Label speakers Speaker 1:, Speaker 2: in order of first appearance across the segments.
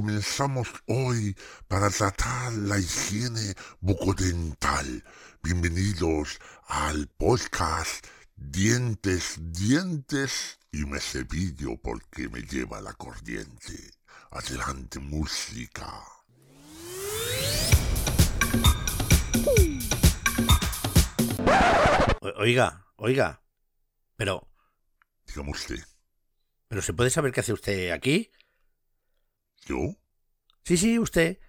Speaker 1: comenzamos hoy para tratar la higiene bucodental. Bienvenidos al podcast Dientes, Dientes y me cepillo porque me lleva la corriente. Adelante música.
Speaker 2: Oiga, oiga, pero...
Speaker 1: Dígame usted.
Speaker 2: ¿Pero se puede saber qué hace usted aquí?
Speaker 1: ¿Yo?
Speaker 2: Sí, sí, usted.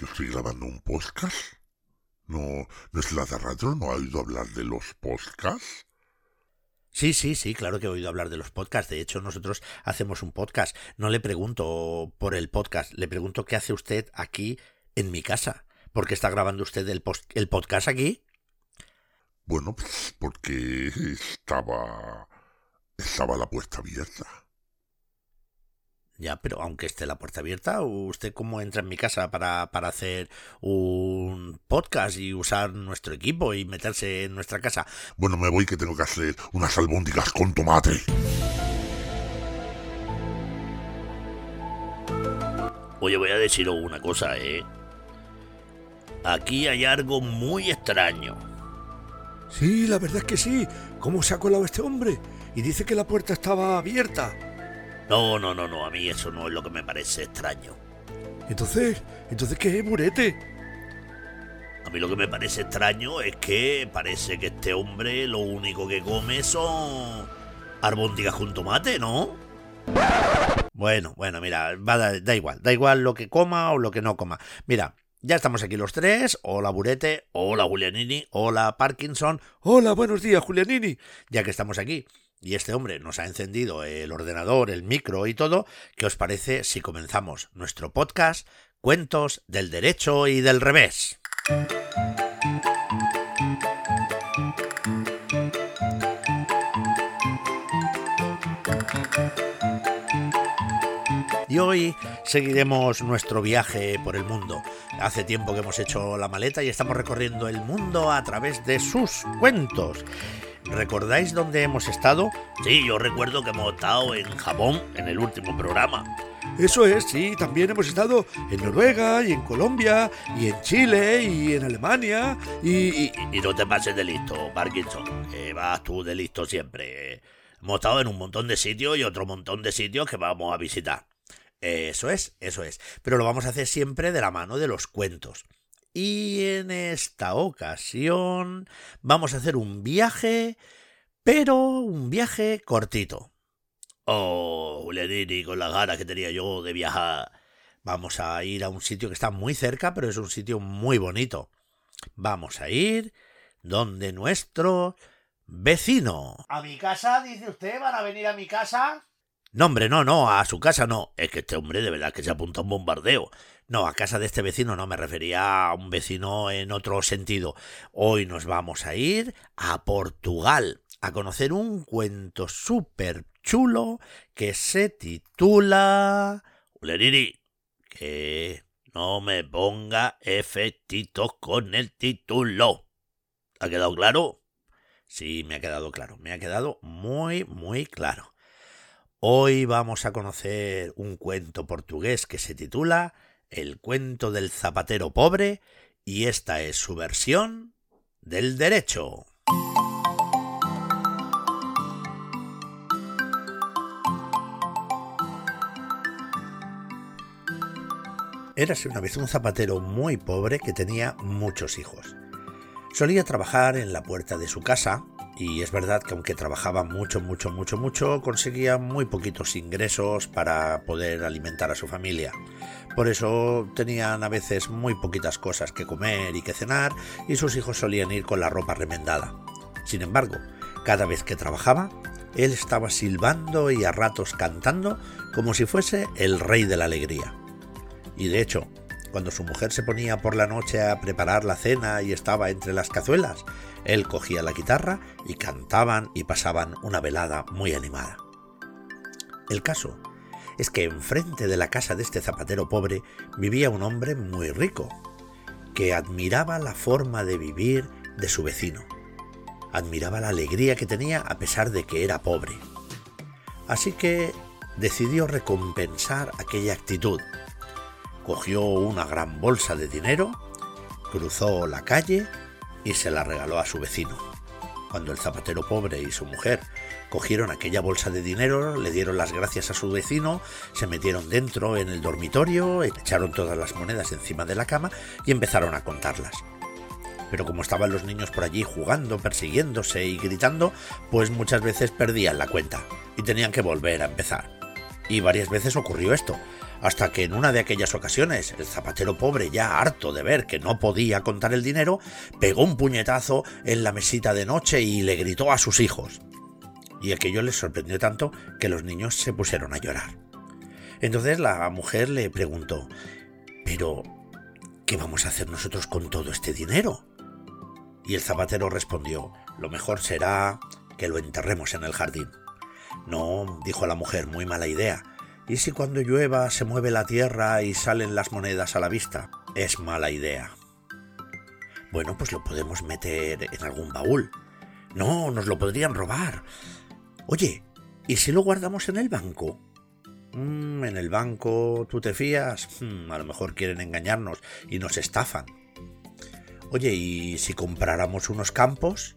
Speaker 1: ¿Yo estoy grabando un podcast? ¿No, no es la de radio? ¿No ha oído hablar de los podcasts?
Speaker 2: Sí, sí, sí, claro que he oído hablar de los podcasts. De hecho, nosotros hacemos un podcast. No le pregunto por el podcast, le pregunto qué hace usted aquí en mi casa. ¿Por qué está grabando usted el, el podcast aquí?
Speaker 1: Bueno, pues porque estaba... estaba la puerta abierta.
Speaker 2: Ya, pero aunque esté la puerta abierta, ¿usted cómo entra en mi casa para, para hacer un podcast y usar nuestro equipo y meterse en nuestra casa?
Speaker 1: Bueno, me voy que tengo que hacer unas albóndigas con tomate.
Speaker 3: Oye, voy a deciros una cosa, ¿eh? Aquí hay algo muy extraño.
Speaker 4: Sí, la verdad es que sí. ¿Cómo se ha colado este hombre? Y dice que la puerta estaba abierta.
Speaker 3: No, no, no, no, a mí eso no es lo que me parece extraño.
Speaker 4: Entonces, ¿entonces qué es, Burete?
Speaker 3: A mí lo que me parece extraño es que parece que este hombre lo único que come son arbóndigas con tomate, ¿no?
Speaker 2: Bueno, bueno, mira, da, da igual, da igual lo que coma o lo que no coma. Mira, ya estamos aquí los tres. Hola Burete, hola Julianini, hola Parkinson.
Speaker 4: Hola, buenos días, Julianini.
Speaker 2: Ya que estamos aquí y este hombre nos ha encendido el ordenador, el micro y todo, ¿qué os parece si comenzamos nuestro podcast Cuentos del Derecho y del Revés? Y hoy seguiremos nuestro viaje por el mundo. Hace tiempo que hemos hecho la maleta y estamos recorriendo el mundo a través de sus cuentos. ¿Recordáis dónde hemos estado?
Speaker 3: Sí, yo recuerdo que hemos estado en Japón en el último programa.
Speaker 4: Eso es, sí, también hemos estado en Noruega y en Colombia y en Chile y en Alemania y...
Speaker 3: Y, no te pases de listo, Parkinson, que vas tú de listo siempre. Hemos estado en un montón de sitios y otro montón de sitios que vamos a visitar.
Speaker 2: Eso es, eso es. Pero lo vamos a hacer siempre de la mano de los cuentos. Y en esta ocasión vamos a hacer un viaje, pero un viaje cortito.
Speaker 3: Oh, Julianini, con las ganas que tenía yo de viajar.
Speaker 2: Vamos a ir a un sitio que está muy cerca, pero es un sitio muy bonito. Vamos a ir donde nuestro vecino.
Speaker 5: ¿A mi casa? Dice usted, ¿van a venir a mi casa?
Speaker 2: No, hombre, no, no, a su casa no.
Speaker 3: Es que este hombre de verdad que se apunta a un bombardeo.
Speaker 2: No, a casa de este vecino no, me refería a un vecino en otro sentido. Hoy nos vamos a ir a Portugal a conocer un cuento súper chulo que se titula...
Speaker 3: Uleriri, que no me ponga efectitos con el título. ¿Ha quedado claro?
Speaker 2: Sí, me ha quedado claro, me ha quedado muy, muy claro. Hoy vamos a conocer un cuento portugués que se titula El cuento del zapatero pobre y esta es su versión del derecho. Érase una vez un zapatero muy pobre que tenía muchos hijos. Solía trabajar en la puerta de su casa y es verdad que aunque trabajaba mucho, mucho, mucho, mucho, conseguía muy poquitos ingresos para poder alimentar a su familia. Por eso tenían a veces muy poquitas cosas que comer y que cenar y sus hijos solían ir con la ropa remendada. Sin embargo, cada vez que trabajaba, él estaba silbando y a ratos cantando como si fuese el rey de la alegría. Y de hecho, cuando su mujer se ponía por la noche a preparar la cena y estaba entre las cazuelas, él cogía la guitarra y cantaban y pasaban una velada muy animada. El caso es que enfrente de la casa de este zapatero pobre vivía un hombre muy rico, que admiraba la forma de vivir de su vecino. Admiraba la alegría que tenía a pesar de que era pobre. Así que decidió recompensar aquella actitud cogió una gran bolsa de dinero, cruzó la calle y se la regaló a su vecino. Cuando el zapatero pobre y su mujer cogieron aquella bolsa de dinero, le dieron las gracias a su vecino, se metieron dentro en el dormitorio, echaron todas las monedas encima de la cama y empezaron a contarlas. Pero como estaban los niños por allí jugando, persiguiéndose y gritando, pues muchas veces perdían la cuenta y tenían que volver a empezar. Y varias veces ocurrió esto, hasta que en una de aquellas ocasiones el zapatero pobre, ya harto de ver que no podía contar el dinero, pegó un puñetazo en la mesita de noche y le gritó a sus hijos. Y aquello les sorprendió tanto que los niños se pusieron a llorar. Entonces la mujer le preguntó, ¿pero qué vamos a hacer nosotros con todo este dinero? Y el zapatero respondió, lo mejor será que lo enterremos en el jardín. No, dijo la mujer, muy mala idea. ¿Y si cuando llueva se mueve la tierra y salen las monedas a la vista? Es mala idea. Bueno, pues lo podemos meter en algún baúl. No, nos lo podrían robar. Oye, ¿y si lo guardamos en el banco? Mm, en el banco, ¿tú te fías? Mm, a lo mejor quieren engañarnos y nos estafan. Oye, ¿y si compráramos unos campos?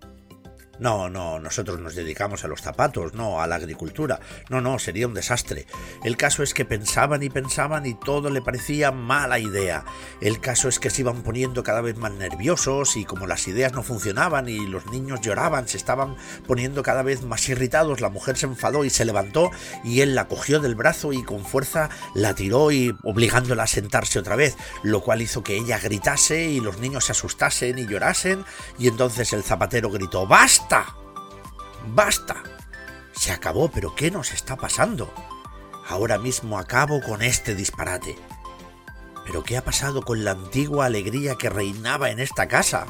Speaker 2: No, no, nosotros nos dedicamos a los zapatos, no a la agricultura. No, no, sería un desastre. El caso es que pensaban y pensaban y todo le parecía mala idea. El caso es que se iban poniendo cada vez más nerviosos y como las ideas no funcionaban y los niños lloraban, se estaban poniendo cada vez más irritados, la mujer se enfadó y se levantó y él la cogió del brazo y con fuerza la tiró y obligándola a sentarse otra vez, lo cual hizo que ella gritase y los niños se asustasen y llorasen y entonces el zapatero gritó ¡Basta! ¡Basta! ¡Basta! Se acabó, pero ¿qué nos está pasando? Ahora mismo acabo con este disparate. ¿Pero qué ha pasado con la antigua alegría que reinaba en esta casa?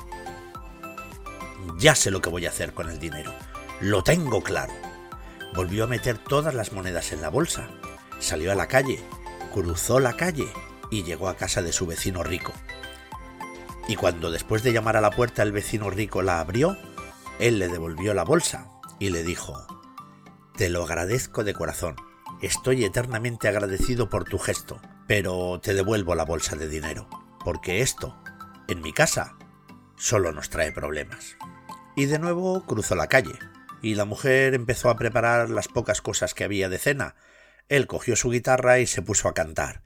Speaker 2: Ya sé lo que voy a hacer con el dinero. Lo tengo claro. Volvió a meter todas las monedas en la bolsa. Salió a la calle, cruzó la calle y llegó a casa de su vecino rico. Y cuando después de llamar a la puerta el vecino rico la abrió, él le devolvió la bolsa y le dijo, Te lo agradezco de corazón, estoy eternamente agradecido por tu gesto, pero te devuelvo la bolsa de dinero, porque esto, en mi casa, solo nos trae problemas. Y de nuevo cruzó la calle, y la mujer empezó a preparar las pocas cosas que había de cena. Él cogió su guitarra y se puso a cantar,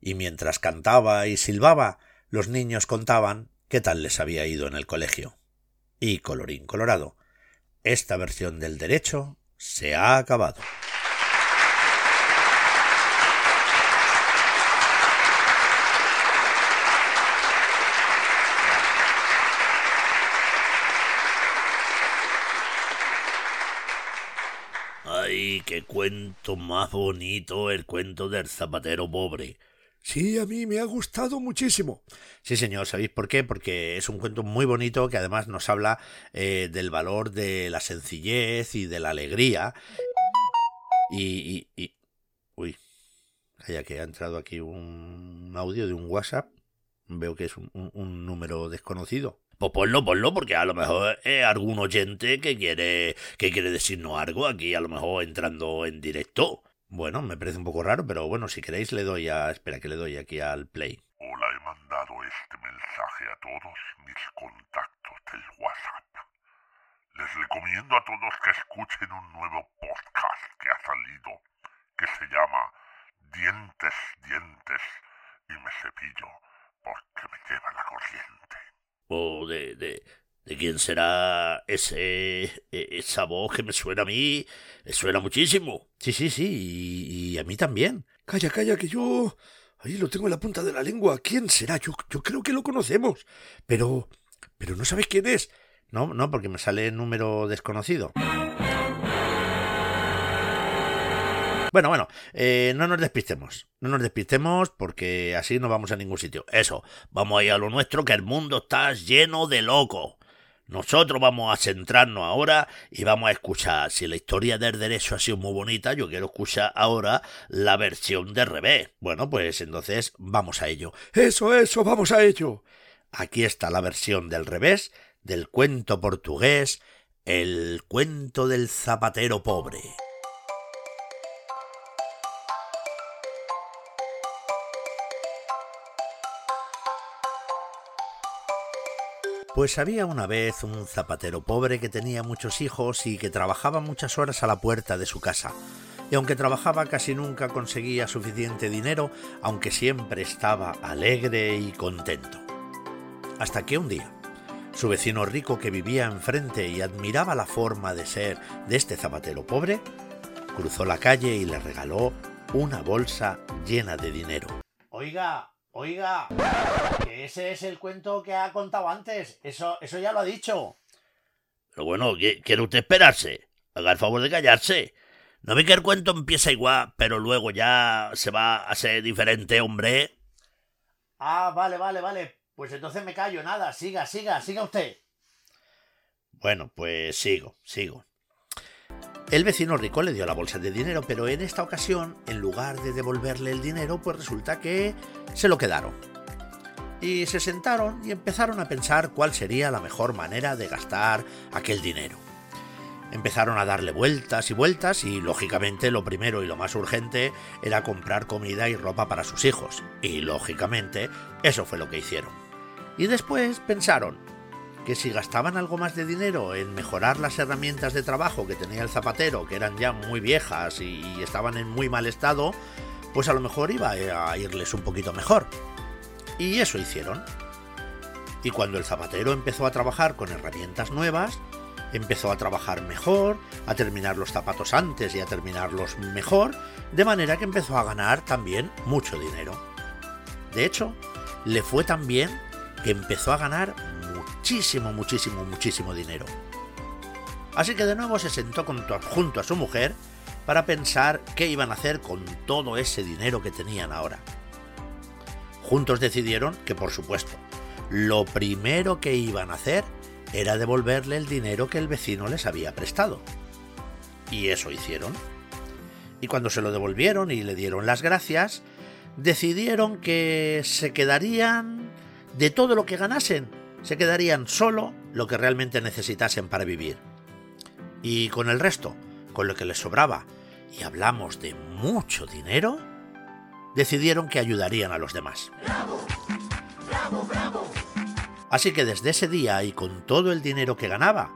Speaker 2: y mientras cantaba y silbaba, los niños contaban qué tal les había ido en el colegio. Y colorín colorado, esta versión del derecho se ha acabado.
Speaker 3: Ay, qué cuento más bonito el cuento del zapatero pobre.
Speaker 4: Sí, a mí me ha gustado muchísimo.
Speaker 2: Sí, señor, ¿sabéis por qué? Porque es un cuento muy bonito que además nos habla eh, del valor de la sencillez y de la alegría. Y, y, y... Uy, calla que ha entrado aquí un audio de un WhatsApp. Veo que es un, un, un número desconocido.
Speaker 3: Pues ponlo, ponlo, porque a lo mejor es algún oyente que quiere, que quiere decirnos algo aquí, a lo mejor entrando en directo.
Speaker 2: Bueno, me parece un poco raro, pero bueno, si queréis le doy a... Espera, que le doy aquí al play.
Speaker 1: Hola, he mandado este mensaje a todos mis contactos del WhatsApp. Les recomiendo a todos que escuchen un nuevo podcast que ha salido, que se llama Dientes, Dientes y me cepillo porque me lleva la corriente.
Speaker 3: O de, de, ¿De quién será ese e, esa voz que me suena a mí? Me suena muchísimo.
Speaker 2: Sí, sí, sí, y, y, a mí también.
Speaker 4: Calla, calla, que yo... Ahí lo tengo en la punta de la lengua. ¿Quién será? Yo, yo creo que lo conocemos. Pero... Pero no sabes quién es.
Speaker 2: No, no, porque me sale número desconocido. Bueno, bueno, eh, no nos despistemos. No nos despistemos porque así no vamos a ningún sitio.
Speaker 3: Eso, vamos a ir a lo nuestro, que el mundo está lleno de locos. Nosotros vamos a centrarnos ahora y vamos a escuchar. Si la historia del derecho ha sido muy bonita, yo quiero escuchar ahora la versión de revés.
Speaker 2: Bueno, pues entonces vamos a ello.
Speaker 4: Eso, eso, vamos a ello.
Speaker 2: Aquí está la versión del revés del cuento portugués El cuento del zapatero pobre. Pues había una vez un zapatero pobre que tenía muchos hijos y que trabajaba muchas horas a la puerta de su casa. Y aunque trabajaba casi nunca conseguía suficiente dinero, aunque siempre estaba alegre y contento. Hasta que un día, su vecino rico que vivía enfrente y admiraba la forma de ser de este zapatero pobre, cruzó la calle y le regaló una bolsa llena de dinero.
Speaker 5: Oiga, oiga, que ese es el cuento que ha contado antes. Eso, eso ya lo ha dicho.
Speaker 3: Pero bueno, ¿qui- ¿quiere usted esperarse? Haga el favor de callarse. ¿No ve que el cuento empieza igual, pero luego ya se va a ser diferente, hombre?
Speaker 5: Ah, vale, vale, vale. Pues entonces me callo, nada. Siga, siga, siga usted.
Speaker 3: Bueno, pues sigo, sigo.
Speaker 2: El vecino rico le dio la bolsa de dinero, pero en esta ocasión, en lugar de devolverle el dinero, pues resulta que se lo quedaron. Y se sentaron y empezaron a pensar cuál sería la mejor manera de gastar aquel dinero. Empezaron a darle vueltas y vueltas y lógicamente lo primero y lo más urgente era comprar comida y ropa para sus hijos. Y lógicamente eso fue lo que hicieron. Y después pensaron, que si gastaban algo más de dinero en mejorar las herramientas de trabajo que tenía el zapatero, que eran ya muy viejas y, estaban en muy mal estado, pues a lo mejor iba a irles un poquito mejor. Y eso hicieron. Y cuando el zapatero empezó a trabajar con herramientas nuevas, empezó a trabajar mejor, a terminar los zapatos antes y a terminarlos mejor, de manera que empezó a ganar también mucho dinero. De hecho, le fue tan bien que empezó a ganar muchísimo, muchísimo, muchísimo dinero. Así que de nuevo se sentó junto a su mujer para pensar qué iban a hacer con todo ese dinero que tenían ahora. Juntos decidieron que, por supuesto, lo primero que iban a hacer era devolverle el dinero que el vecino les había prestado. Y eso hicieron. Y cuando se lo devolvieron y le dieron las gracias, decidieron que se quedarían de todo lo que ganasen, se quedarían solo lo que realmente necesitasen para vivir. Y con el resto, con lo que les sobraba, y hablamos de mucho dinero, decidieron que ayudarían a los demás. Así que desde ese día y con todo el dinero que ganaba,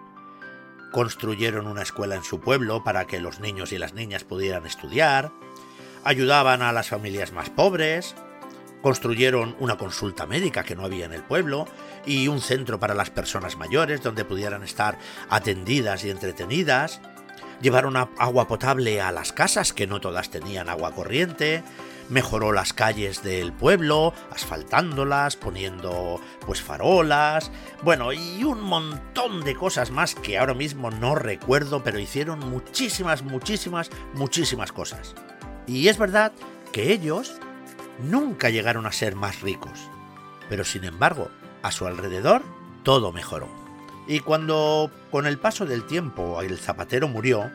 Speaker 2: construyeron una escuela en su pueblo para que los niños y las niñas pudieran estudiar, ayudaban a las familias más pobres, construyeron una consulta médica que no había en el pueblo y un centro para las personas mayores donde pudieran estar atendidas y entretenidas, llevaron agua potable a las casas que no todas tenían agua corriente, mejoró las calles del pueblo, asfaltándolas, poniendo pues farolas, bueno, y un montón de cosas más que ahora mismo no recuerdo, pero hicieron muchísimas, muchísimas, muchísimas cosas. Y es verdad que ellos nunca llegaron a ser más ricos, pero sin embargo, a su alrededor todo mejoró. Y cuando con el paso del tiempo el zapatero murió,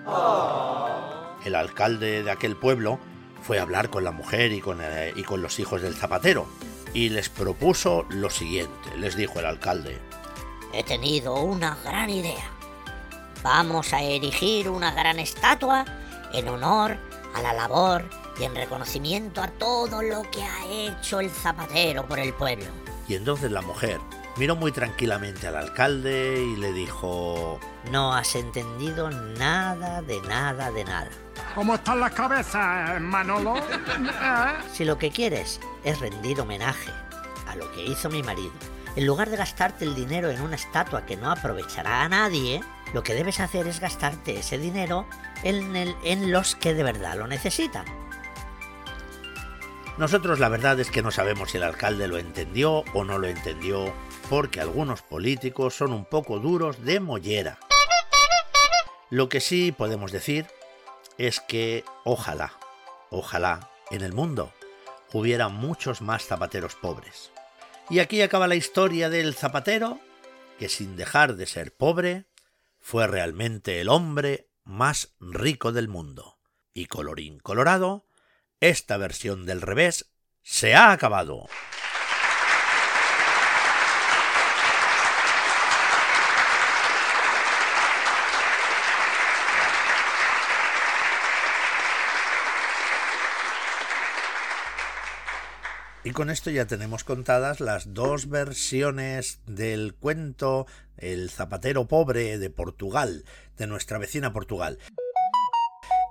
Speaker 2: el alcalde de aquel pueblo fue a hablar con la mujer y con, eh, los hijos del zapatero y les propuso lo siguiente, les dijo el alcalde.
Speaker 6: He tenido una gran idea. Vamos a erigir una gran estatua en honor a la labor y en reconocimiento a todo lo que ha hecho el zapatero por el pueblo.
Speaker 2: Y entonces la mujer miró muy tranquilamente al alcalde y le dijo...
Speaker 6: No has entendido nada de nada de nada.
Speaker 7: ¿Cómo están las cabezas, Manolo? ¿Eh?
Speaker 6: Si lo que quieres es rendir homenaje a lo que hizo mi marido, en lugar de gastarte el dinero en una estatua que no aprovechará a nadie, lo que debes hacer es gastarte ese dinero en, el, en los que de verdad lo necesitan.
Speaker 2: Nosotros la verdad es que no sabemos si el alcalde lo entendió o no lo entendió, porque algunos políticos son un poco duros de mollera. Lo que sí podemos decir es que ojalá, ojalá en el mundo hubiera muchos más zapateros pobres. Y aquí acaba la historia del zapatero, que sin dejar de ser pobre, fue realmente el hombre más rico del mundo. Y colorín colorado, esta versión del revés se ha acabado. Y
Speaker 8: con esto ya tenemos contadas las dos versiones del cuento El zapatero pobre de Portugal, de nuestra vecina Portugal.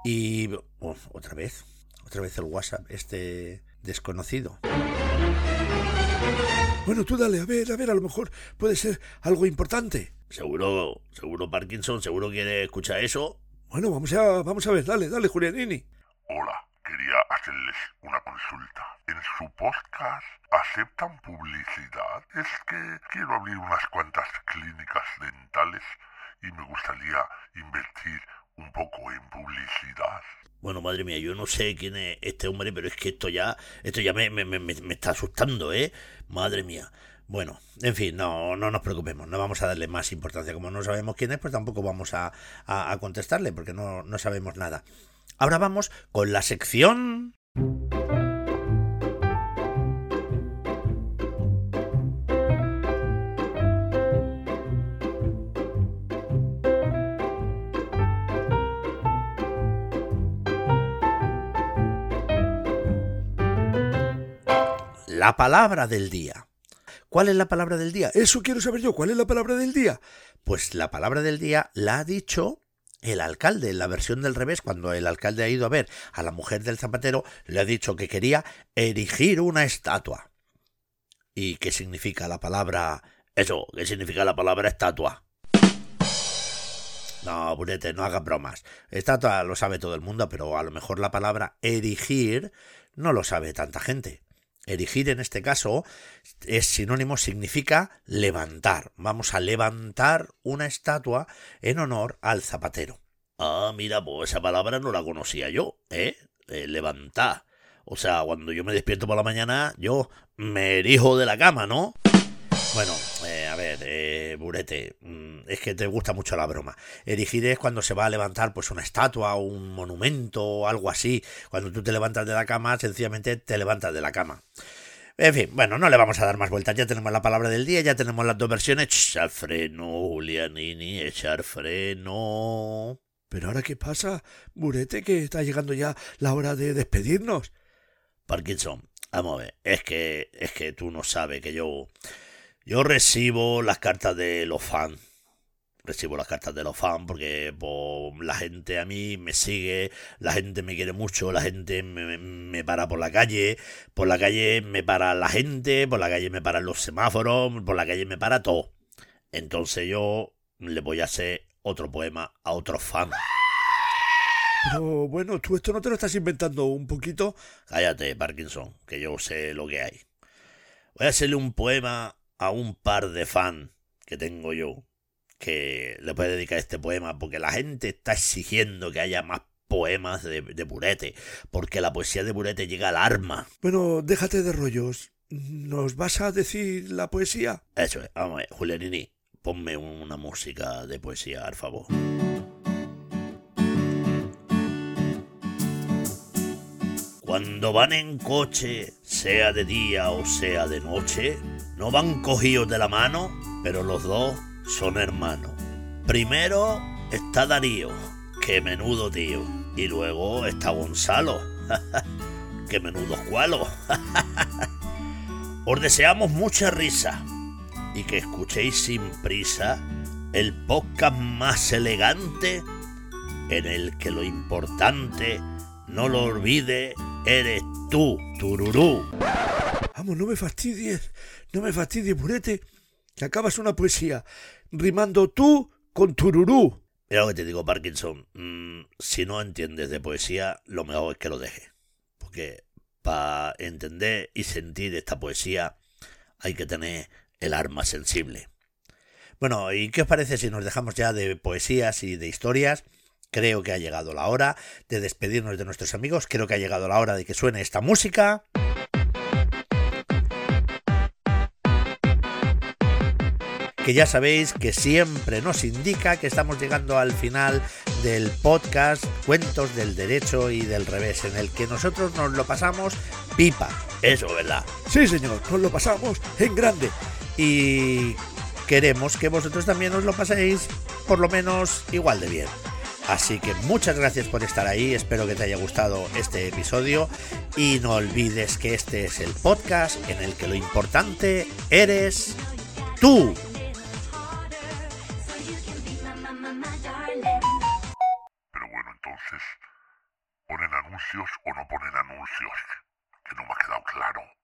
Speaker 8: Y otra vez, otra vez el WhatsApp, este desconocido.
Speaker 4: Bueno, tú dale, a ver, a ver, a lo mejor puede ser algo importante.
Speaker 2: Seguro, seguro Parkinson, seguro quiere escuchar eso.
Speaker 4: Bueno, vamos a, vamos a ver, dale, dale, Julianini.
Speaker 1: Hola, quería hacerles una consulta. En su podcast aceptan publicidad. Es que quiero abrir unas cuantas clínicas dentales y me gustaría invertir un poco en publicidad.
Speaker 2: Bueno, madre mía, yo no sé quién es este hombre, pero es que esto ya, esto ya me, me, me, me está asustando, ¿eh? Madre mía. Bueno, en fin, no, no nos preocupemos, no vamos a darle más importancia. Como no sabemos quién es, pues tampoco vamos a, a, contestarle, porque no, no sabemos nada. Ahora vamos con la sección... La palabra del día. ¿Cuál es la palabra del día?
Speaker 4: Eso quiero saber yo, ¿cuál es la palabra del día?
Speaker 8: Pues la palabra del día la ha dicho el alcalde, en la versión del revés, cuando el alcalde ha ido a ver a la mujer del zapatero, le ha dicho que quería erigir una estatua. ¿Y qué significa la palabra
Speaker 2: eso? ¿Qué significa la palabra estatua?
Speaker 8: No, Burete, no hagas bromas. Estatua lo sabe todo el mundo, pero a lo mejor la palabra erigir no lo sabe tanta gente. Erigir en este caso es sinónimo, significa levantar. Vamos a levantar una estatua en honor al zapatero.
Speaker 2: Ah, mira, pues esa palabra no la conocía yo, ¿eh? eh levantar. O sea, cuando yo me despierto por la mañana, yo me erijo de la cama, ¿no? Bueno, eh, a ver, eh, Burete, es que te gusta mucho la broma. Erigir es cuando se va a levantar pues una estatua un monumento o algo así. Cuando tú te levantas de la cama, sencillamente te levantas de la cama. En fin, bueno, no le vamos a dar más vueltas. Ya tenemos la palabra del día, ya tenemos las dos versiones. Echar freno, Julianini, echar freno.
Speaker 4: Pero ahora, ¿qué pasa, Burete, que está llegando ya la hora de despedirnos?
Speaker 2: Parkinson, vamos a ver, es que, es que tú no sabes que yo yo recibo las cartas de los fans. Recibo las cartas de los fans porque pues, la gente a mí me sigue, la gente me quiere mucho, la gente me, me, para por la calle, por la calle me para la gente, por la calle me paran los semáforos, por la calle me para todo. Entonces yo le voy a hacer otro poema a otros fans.
Speaker 4: Pero bueno, tú esto no te lo estás inventando un poquito.
Speaker 2: Cállate, Parkinson, que yo sé lo que hay. Voy a hacerle un poema a un par de fans que tengo yo que le puede dedicar este poema porque la gente está exigiendo que haya más poemas de, de Burete porque la poesía de Burete llega al arma.
Speaker 4: Bueno, déjate de rollos. ¿Nos vas a decir la poesía?
Speaker 2: Eso es. Vamos a ver, Julianini, ponme una música de poesía, al favor. Cuando van en coche, sea de día o sea de noche, no van cogidos de la mano, pero los dos son hermanos. Primero está Darío, que menudo tío. Y luego está Gonzalo, que menudo cualo. Os deseamos mucha risa y que escuchéis sin prisa el podcast más elegante en el que lo importante, no lo olvide, eres tú, Tururú.
Speaker 4: Vamos, no me fastidies, no me fastidies, Burete, que acabas una poesía rimando tú con Tururú.
Speaker 2: Mira lo que te digo, Parkinson. Mmm, si no entiendes de poesía, lo mejor es que lo dejes. Porque para entender y sentir esta poesía hay que tener el arma sensible. Bueno, ¿y qué os parece si nos dejamos ya de poesías y de historias? Creo que ha llegado la hora de despedirnos de nuestros amigos. Creo que ha llegado la hora de que suene esta música. Que ya sabéis que siempre nos indica que estamos llegando al final del podcast Cuentos del Derecho y del Revés, en el que nosotros nos lo pasamos pipa. Eso, ¿verdad?
Speaker 4: Sí, señor, nos lo pasamos en grande.
Speaker 8: Y queremos que vosotros también os lo paséis por lo menos igual de bien.
Speaker 2: Así que muchas gracias por estar ahí, espero que te haya gustado este episodio y no olvides que este es el podcast en el que lo importante eres tú.
Speaker 1: Pero bueno, entonces, ¿ponen anuncios o no ponen anuncios? Que no me ha quedado claro.